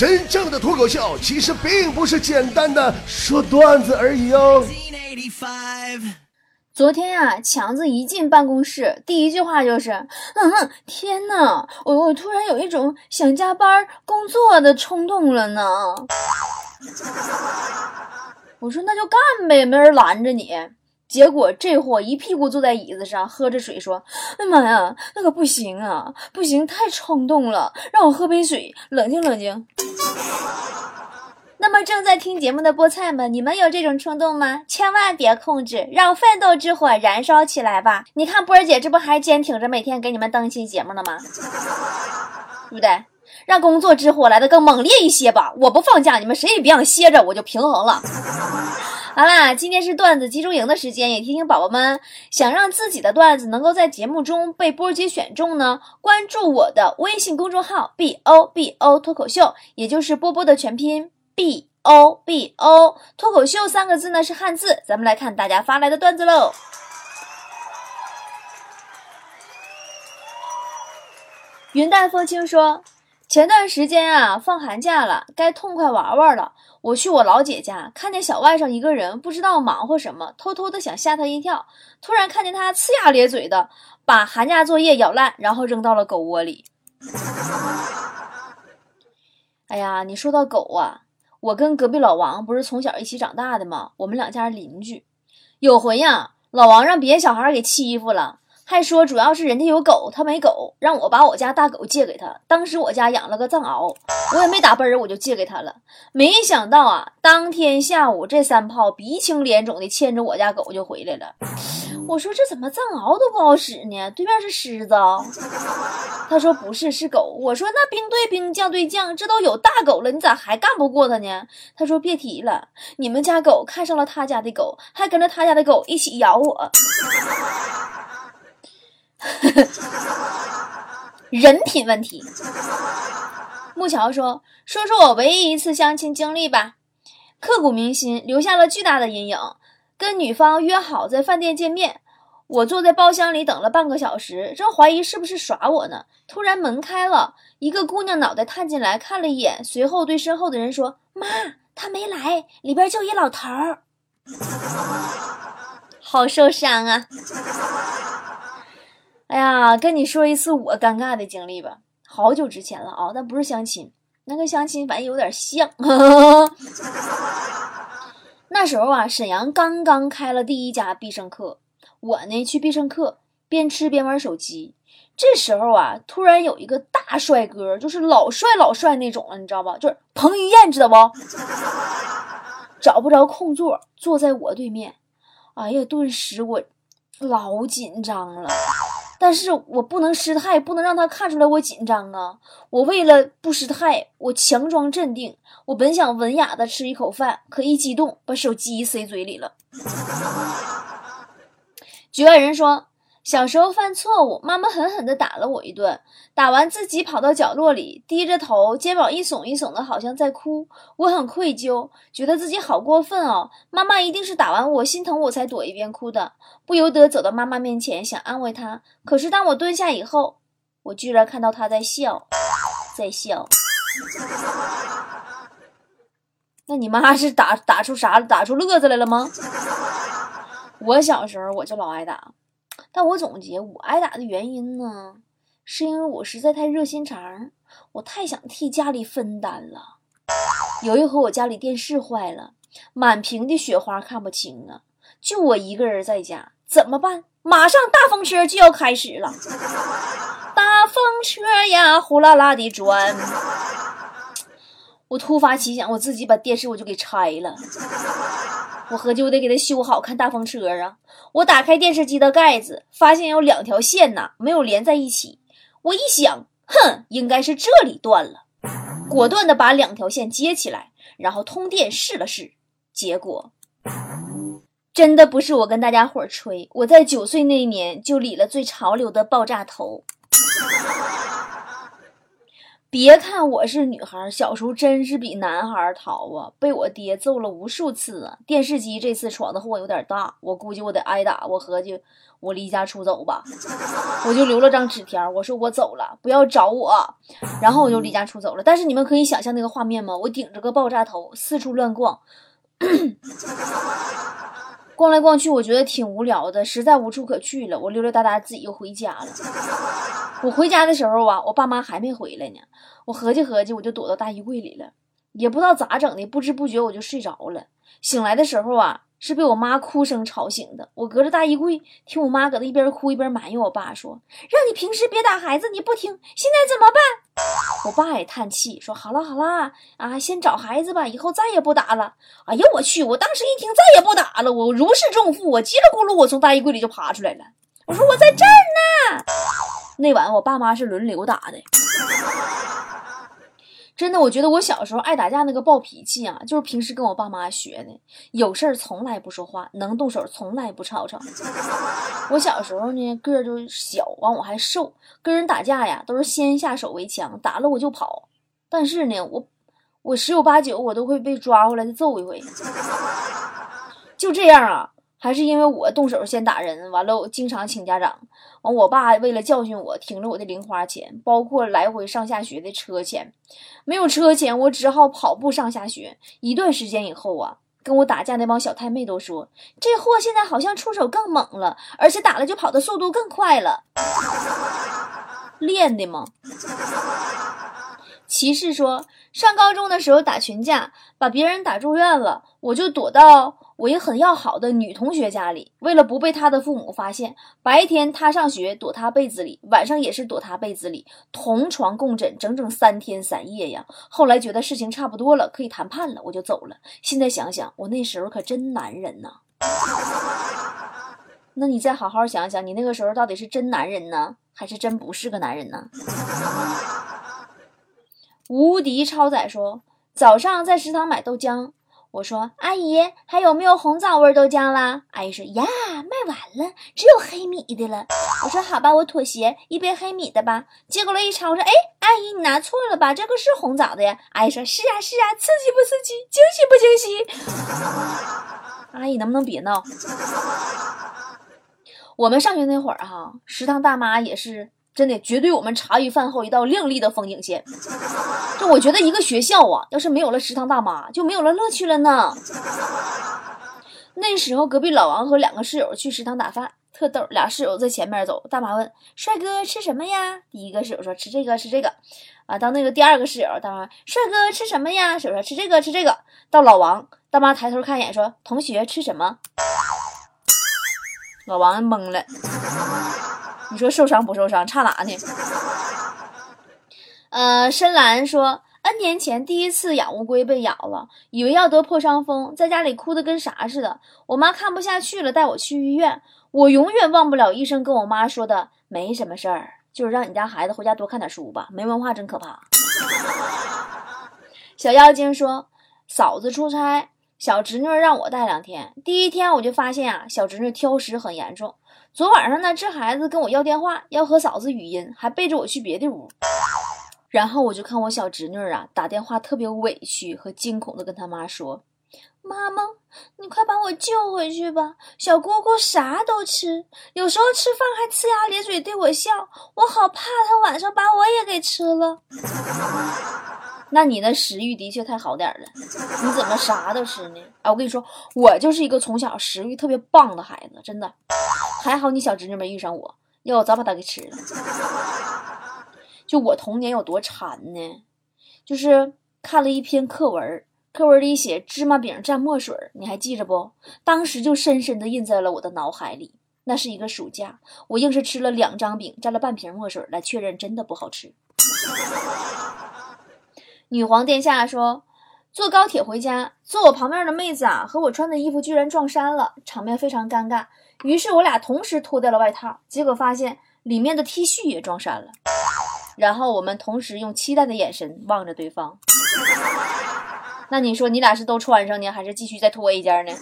真正的脱口秀其实并不是简单的说段子而已哦。昨天呀，强子一进办公室，第一句话就是：“嗯，天哪，我我突然有一种想加班工作的冲动了呢。”我说：“那就干呗，没人拦着你。”结果这货一屁股坐在椅子上，喝着水说：“哎妈呀，那可不行啊，不行，太冲动了，让我喝杯水，冷静冷静。”那么正在听节目的菠菜们，你们有这种冲动吗？千万别控制，让奋斗之火燃烧起来吧！你看波儿姐这不还坚挺着每天给你们更新节目呢吗？对不对？让工作之火来的更猛烈一些吧！我不放假，你们谁也别想歇着，我就平衡了。好啦，今天是段子集中营的时间，也提醒宝宝们，想让自己的段子能够在节目中被波儿姐选中呢，关注我的微信公众号 b o b o 脱口秀，也就是波波的全拼 b o b o 脱口秀三个字呢是汉字。咱们来看大家发来的段子喽。云淡风轻说。前段时间啊，放寒假了，该痛快玩玩了。我去我老姐家，看见小外甥一个人，不知道忙活什么，偷偷的想吓他一跳。突然看见他呲牙咧嘴的把寒假作业咬烂，然后扔到了狗窝里。哎呀，你说到狗啊，我跟隔壁老王不是从小一起长大的吗？我们两家邻居。有回呀，老王让别的小孩给欺负了。还说主要是人家有狗，他没狗，让我把我家大狗借给他。当时我家养了个藏獒，我也没打奔儿，我就借给他了。没想到啊，当天下午这三炮鼻青脸肿的牵着我家狗就回来了。我说这怎么藏獒都不好使呢？对面是狮子。他说不是，是狗。我说那兵对兵，将对将，这都有大狗了，你咋还干不过他呢？他说别提了，你们家狗看上了他家的狗，还跟着他家的狗一起咬我。人品问题。木桥说：“说说我唯一一次相亲经历吧，刻骨铭心，留下了巨大的阴影。跟女方约好在饭店见面，我坐在包厢里等了半个小时，正怀疑是不是耍我呢。突然门开了，一个姑娘脑袋探进来看了一眼，随后对身后的人说：‘妈，他没来，里边就一老头儿。’好受伤啊。”哎呀，跟你说一次我尴尬的经历吧，好久之前了啊，但不是相亲，那跟相亲反正有点像。那时候啊，沈阳刚刚开了第一家必胜客，我呢去必胜客边吃边玩手机。这时候啊，突然有一个大帅哥，就是老帅老帅那种了，你知道吧？就是彭于晏，知道不？找不着空座，坐在我对面。哎呀，顿时我老紧张了。但是我不能失态，不能让他看出来我紧张啊！我为了不失态，我强装镇定。我本想文雅的吃一口饭，可一激动，把手机塞嘴里了。局外人说。小时候犯错误，妈妈狠狠地打了我一顿。打完自己跑到角落里，低着头，肩膀一耸一耸的，好像在哭。我很愧疚，觉得自己好过分哦。妈妈一定是打完我心疼我才躲一边哭的，不由得走到妈妈面前想安慰她。可是当我蹲下以后，我居然看到她在笑，在笑。那你妈是打打出啥？打出乐子来了吗？我小时候我就老挨打。但我总结，我挨打的原因呢，是因为我实在太热心肠，我太想替家里分担了。有一回我家里电视坏了，满屏的雪花看不清啊，就我一个人在家，怎么办？马上大风车就要开始了，大风车呀，呼啦啦的转。我突发奇想，我自己把电视我就给拆了。我合计我得给它修好，看大风车啊！我打开电视机的盖子，发现有两条线呐，没有连在一起。我一想，哼，应该是这里断了，果断的把两条线接起来，然后通电试了试，结果真的不是我跟大家伙吹，我在九岁那年就理了最潮流的爆炸头。别看我是女孩，小时候真是比男孩淘啊，被我爹揍了无数次啊。电视机这次闯的祸有点大，我估计我得挨打。我合计我离家出走吧，我就留了张纸条，我说我走了，不要找我。然后我就离家出走了。但是你们可以想象那个画面吗？我顶着个爆炸头四处乱逛。逛来逛去，我觉得挺无聊的，实在无处可去了。我溜溜达达自己又回家了。我回家的时候啊，我爸妈还没回来呢。我合计合计，我就躲到大衣柜里了。也不知道咋整的，不知不觉我就睡着了。醒来的时候啊。是被我妈哭声吵醒的。我隔着大衣柜听我妈搁那一边哭一边埋怨我爸说：“让你平时别打孩子，你不听，现在怎么办？”我爸也叹气说：“好了好了啊，先找孩子吧，以后再也不打了。”哎呀，我去！我当时一听再也不打了，我如释重负，我叽里咕噜我从大衣柜里就爬出来了。我说：“我在这儿呢。”那晚我爸妈是轮流打的。真的，我觉得我小时候爱打架那个暴脾气啊，就是平时跟我爸妈学的。有事儿从来不说话，能动手从来不吵吵。我小时候呢个儿就小，完我还瘦，跟人打架呀都是先下手为强，打了我就跑。但是呢，我我十有八九我都会被抓回来再揍一回。就这样啊。还是因为我动手先打人，完了我经常请家长，完我爸为了教训我，停了我的零花钱，包括来回上下学的车钱。没有车钱，我只好跑步上下学。一段时间以后啊，跟我打架那帮小太妹都说，这货现在好像出手更猛了，而且打了就跑的速度更快了，练的吗？骑士说，上高中的时候打群架，把别人打住院了，我就躲到我一很要好的女同学家里。为了不被她的父母发现，白天她上学躲她被子里，晚上也是躲她被子里，同床共枕整整三天三夜呀。后来觉得事情差不多了，可以谈判了，我就走了。现在想想，我那时候可真男人呐。那你再好好想想，你那个时候到底是真男人呢，还是真不是个男人呢？无敌超载说：“早上在食堂买豆浆，我说阿姨还有没有红枣味豆浆啦？阿姨说呀，卖完了，只有黑米的了。我说好吧，我妥协，一杯黑米的吧。结果了一尝，我说哎，阿姨你拿错了吧？这个是红枣的呀。阿姨说是啊是啊，刺激不刺激？惊喜不惊喜？阿姨能不能别闹？我们上学那会儿哈，食堂大妈也是。”真的，绝对我们茶余饭后一道亮丽的风景线。就我觉得一个学校啊，要是没有了食堂大妈，就没有了乐趣了呢。那时候隔壁老王和两个室友去食堂打饭，特逗。俩室友在前面走，大妈问：“帅哥吃什么呀？”第一个室友说：“吃这个，吃这个。”啊，到那个第二个室友，大妈：“帅哥吃什么呀？”室友说：“吃这个，吃这个。”到老王，大妈抬头看一眼说：“同学吃什么？”老王懵了。你说受伤不受伤？差哪呢？呃，深蓝说，N 年前第一次养乌龟被咬了，以为要得破伤风，在家里哭的跟啥似的。我妈看不下去了，带我去医院。我永远忘不了医生跟我妈说的，没什么事儿，就是让你家孩子回家多看点书吧，没文化真可怕。小妖精说，嫂子出差，小侄女让我带两天。第一天我就发现啊，小侄女挑食很严重。昨晚上呢，这孩子跟我要电话，要和嫂子语音，还背着我去别的屋。然后我就看我小侄女啊，打电话特别委屈和惊恐的跟他妈说：“妈妈，你快把我救回去吧！小姑姑啥都吃，有时候吃饭还呲牙咧嘴对我笑，我好怕她晚上把我也给吃了。”那你的食欲的确太好点了，你怎么啥都吃呢？哎，我跟你说，我就是一个从小食欲特别棒的孩子，真的。还好你小侄女没遇上我，要我早把她给吃了。就我童年有多馋呢？就是看了一篇课文，课文里写芝麻饼蘸墨水，你还记着不？当时就深深的印在了我的脑海里。那是一个暑假，我硬是吃了两张饼，蘸了半瓶墨水来确认真的不好吃。女皇殿下说：“坐高铁回家，坐我旁边的妹子啊，和我穿的衣服居然撞衫了，场面非常尴尬。于是我俩同时脱掉了外套，结果发现里面的 T 恤也撞衫了。然后我们同时用期待的眼神望着对方。那你说你俩是都穿上呢，还是继续再脱一件呢？”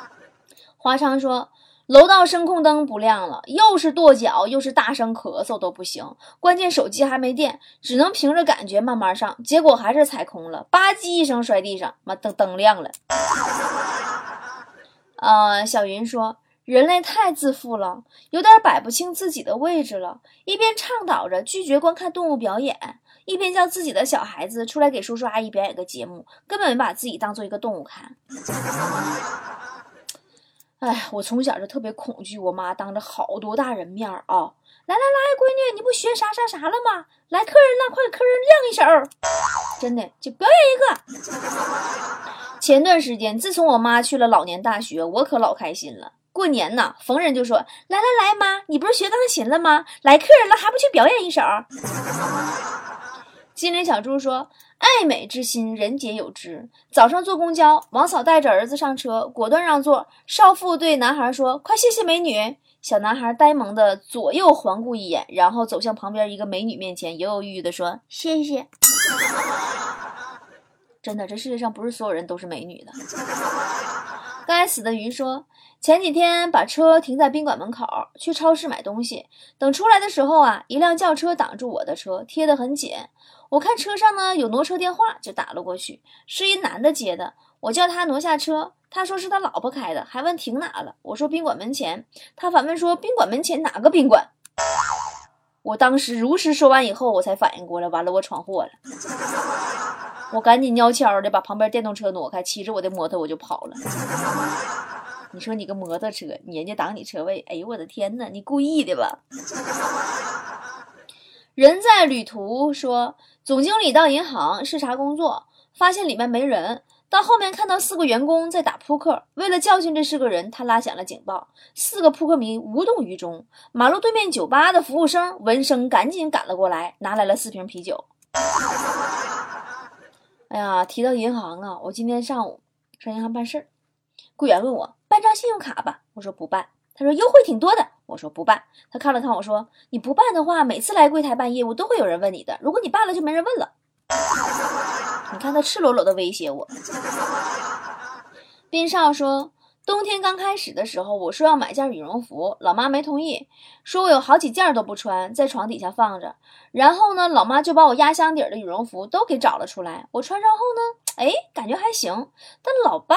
华昌说：“楼道声控灯不亮了，又是跺脚，又是大声咳嗽都不行。关键手机还没电，只能凭着感觉慢慢上。结果还是踩空了，吧唧一声摔地上，妈灯灯亮了。呃，小云说，人类太自负了，有点摆不清自己的位置了。一边倡导着拒绝观看动物表演，一边叫自己的小孩子出来给叔叔阿姨表演个节目，根本没把自己当做一个动物看。哎，我从小就特别恐惧，我妈当着好多大人面儿啊，来来来，闺女，你不学啥啥啥了吗？来客人了，快给客人亮一手，真的就表演一个。前段时间，自从我妈去了老年大学，我可老开心了。过年呐，逢人就说来来来，妈，你不是学钢琴了吗？来客人了，还不去表演一手？金灵小猪说。爱美之心，人皆有之。早上坐公交，王嫂带着儿子上车，果断让座。少妇对男孩说：“快谢谢美女。”小男孩呆萌的左右环顾一眼，然后走向旁边一个美女面前，犹犹豫豫的说：“谢谢。”真的，这世界上不是所有人都是美女的。该死的鱼说：“前几天把车停在宾馆门口，去超市买东西，等出来的时候啊，一辆轿车挡住我的车，贴得很紧。”我看车上呢有挪车电话，就打了过去，是一男的接的。我叫他挪下车，他说是他老婆开的，还问停哪了。我说宾馆门前，他反问说宾馆门前哪个宾馆？我当时如实说完以后，我才反应过来，完了我闯祸了。我赶紧悄悄的把旁边电动车挪开，骑着我的摩托我就跑了。你说你个摩托车，人家挡你车位，哎呦我的天呐，你故意的吧？人在旅途说，总经理到银行视察工作，发现里面没人。到后面看到四个员工在打扑克，为了教训这四个人，他拉响了警报。四个扑克迷无动于衷。马路对面酒吧的服务生闻声赶紧赶了过来，拿来了四瓶啤酒。哎呀，提到银行啊，我今天上午上银行办事儿，柜员问我办张信用卡吧，我说不办。他说优惠挺多的，我说不办。他看了看我说，你不办的话，每次来柜台办业务都会有人问你的。如果你办了，就没人问了。你看他赤裸裸的威胁我。斌少说，冬天刚开始的时候，我说要买件羽绒服，老妈没同意，说我有好几件都不穿，在床底下放着。然后呢，老妈就把我压箱底的羽绒服都给找了出来。我穿上后呢，哎，感觉还行。但老爸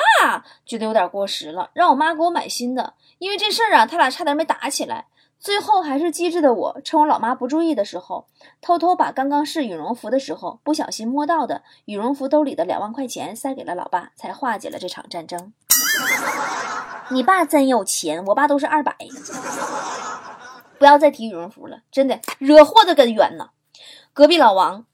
觉得有点过时了，让我妈给我买新的。因为这事儿啊，他俩差点没打起来。最后还是机智的我，趁我老妈不注意的时候，偷偷把刚刚试羽绒服的时候不小心摸到的羽绒服兜里的两万块钱塞给了老爸，才化解了这场战争。你爸真有钱，我爸都是二百。不要再提羽绒服了，真的惹祸的根源呢。隔壁老王，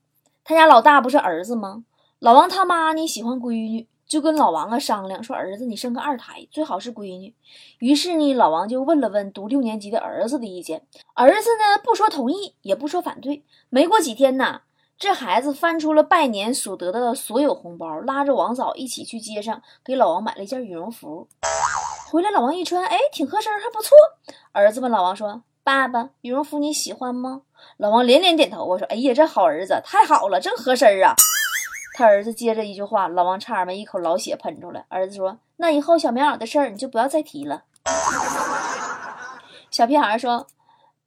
他家老大不是儿子吗？老王他妈呢喜欢闺女。就跟老王啊商量说：“儿子，你生个二胎，最好是闺女。”于是呢，老王就问了问读六年级的儿子的意见。儿子呢不说同意，也不说反对。没过几天呢，这孩子翻出了拜年所得的所有红包，拉着王嫂一起去街上给老王买了一件羽绒服。回来，老王一穿，哎，挺合身，还不错。儿子问老王说：“爸爸，羽绒服你喜欢吗？”老王连连点头。我说：“哎呀，这好儿子，太好了，真合身啊。”他儿子接着一句话，老王差点没一口老血喷出来。儿子说：“那以后小棉袄的事儿你就不要再提了。”小屁孩说：“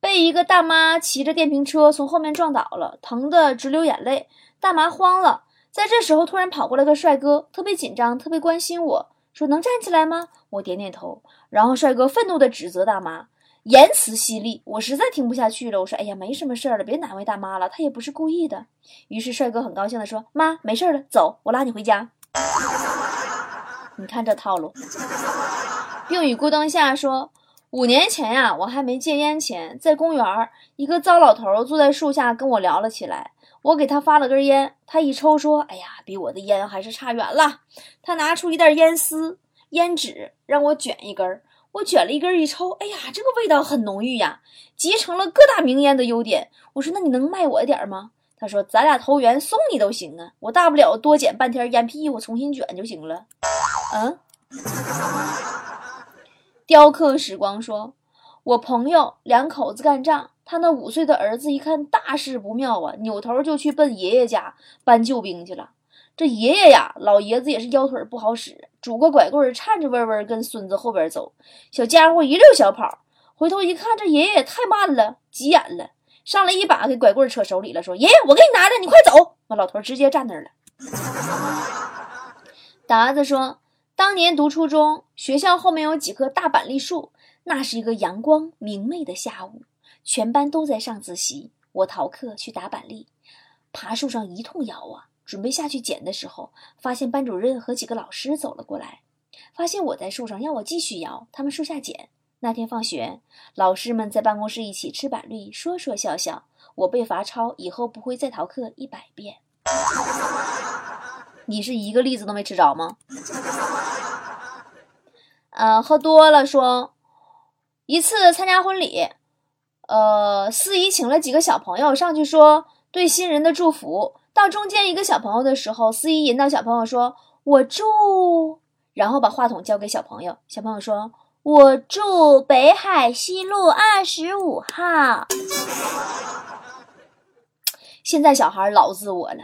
被一个大妈骑着电瓶车从后面撞倒了，疼得直流眼泪。大妈慌了，在这时候突然跑过来个帅哥，特别紧张，特别关心我说：‘能站起来吗？’我点点头。然后帅哥愤怒地指责大妈。”言辞犀利，我实在听不下去了。我说：“哎呀，没什么事儿了，别难为大妈了，她也不是故意的。”于是帅哥很高兴地说：“妈，没事了，走，我拉你回家。”你看这套路。病雨孤灯下说：“五年前呀，我还没戒烟前，在公园儿，一个糟老头坐在树下跟我聊了起来。我给他发了根烟，他一抽说：‘哎呀，比我的烟还是差远了。’他拿出一袋烟丝、烟纸，让我卷一根儿。”我卷了一根一抽，哎呀，这个味道很浓郁呀，集成了各大名烟的优点。我说，那你能卖我一点吗？他说，咱俩投缘，送你都行啊。我大不了多捡半天烟屁，我重新卷就行了。嗯。雕刻时光说，我朋友两口子干仗，他那五岁的儿子一看大事不妙啊，扭头就去奔爷爷家搬救兵去了。这爷爷呀，老爷子也是腰腿不好使，拄个拐棍颤颤巍巍跟孙子后边走。小家伙一溜小跑，回头一看，这爷爷也太慢了，急眼了，上来一把给拐棍扯手里了，说：“爷爷，我给你拿着，你快走。”那老头直接站那儿了。达子说：“当年读初中，学校后面有几棵大板栗树，那是一个阳光明媚的下午，全班都在上自习，我逃课去打板栗，爬树上一通摇啊。”准备下去捡的时候，发现班主任和几个老师走了过来，发现我在树上，要我继续摇，他们树下捡。那天放学，老师们在办公室一起吃板栗，说说笑笑。我被罚抄，以后不会再逃课一百遍。你是一个栗子都没吃着吗？呃，喝多了说，一次参加婚礼，呃，司仪请了几个小朋友上去说对新人的祝福。到中间一个小朋友的时候，司仪引导小朋友说：“我祝”，然后把话筒交给小朋友。小朋友说：“我祝北海西路二十五号。”现在小孩老自我了。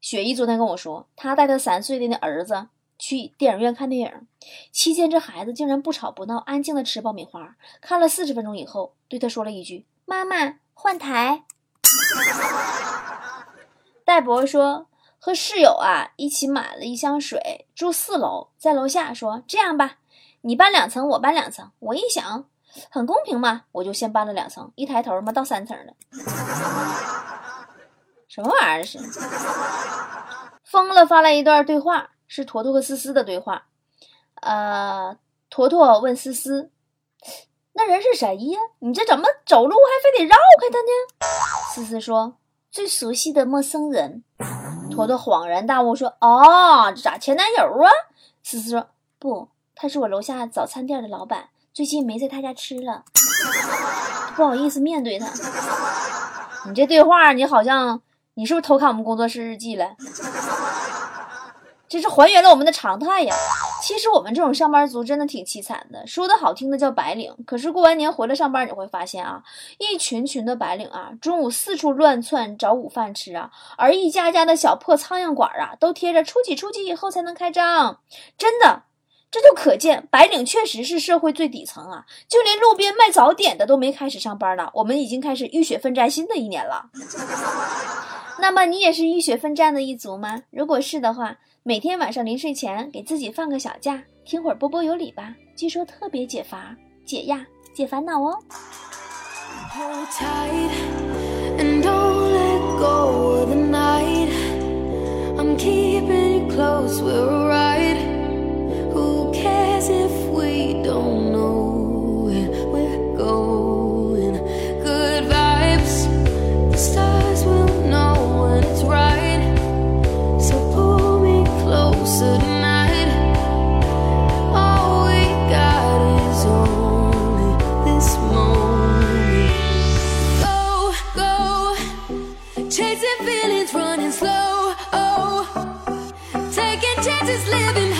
雪姨昨天跟我说，她带她三岁的那儿子去电影院看电影，期间这孩子竟然不吵不闹，安静的吃爆米花。看了四十分钟以后，对他说了一句：“妈妈，换台。”戴博说：“和室友啊一起买了一箱水，住四楼，在楼下说这样吧，你搬两层，我搬两层。我一想，很公平嘛，我就先搬了两层。一抬头嘛，到三层了。什么玩意儿是？疯了发来一段对话，是坨坨和思思的对话。呃，坨坨问思思：那人是谁呀？你这怎么走路还非得绕开他呢？思思说。”最熟悉的陌生人，坨坨恍然大悟说：“哦，这咋前男友啊？”思思说：“不，他是我楼下早餐店的老板，最近没在他家吃了，不好意思面对他。”你这对话，你好像你是不是偷看我们工作室日记了？这是还原了我们的常态呀。其实我们这种上班族真的挺凄惨的，说的好听的叫白领，可是过完年回来上班，你会发现啊，一群群的白领啊，中午四处乱窜找午饭吃啊，而一家家的小破苍蝇馆啊，都贴着初几初几以后才能开张，真的，这就可见白领确实是社会最底层啊，就连路边卖早点的都没开始上班呢，我们已经开始浴血奋战新的一年了。那么你也是浴血奋战的一族吗？如果是的话，每天晚上临睡前给自己放个小假，听会儿波波有理吧，据说特别解乏、解压、解烦恼哦。Chances, living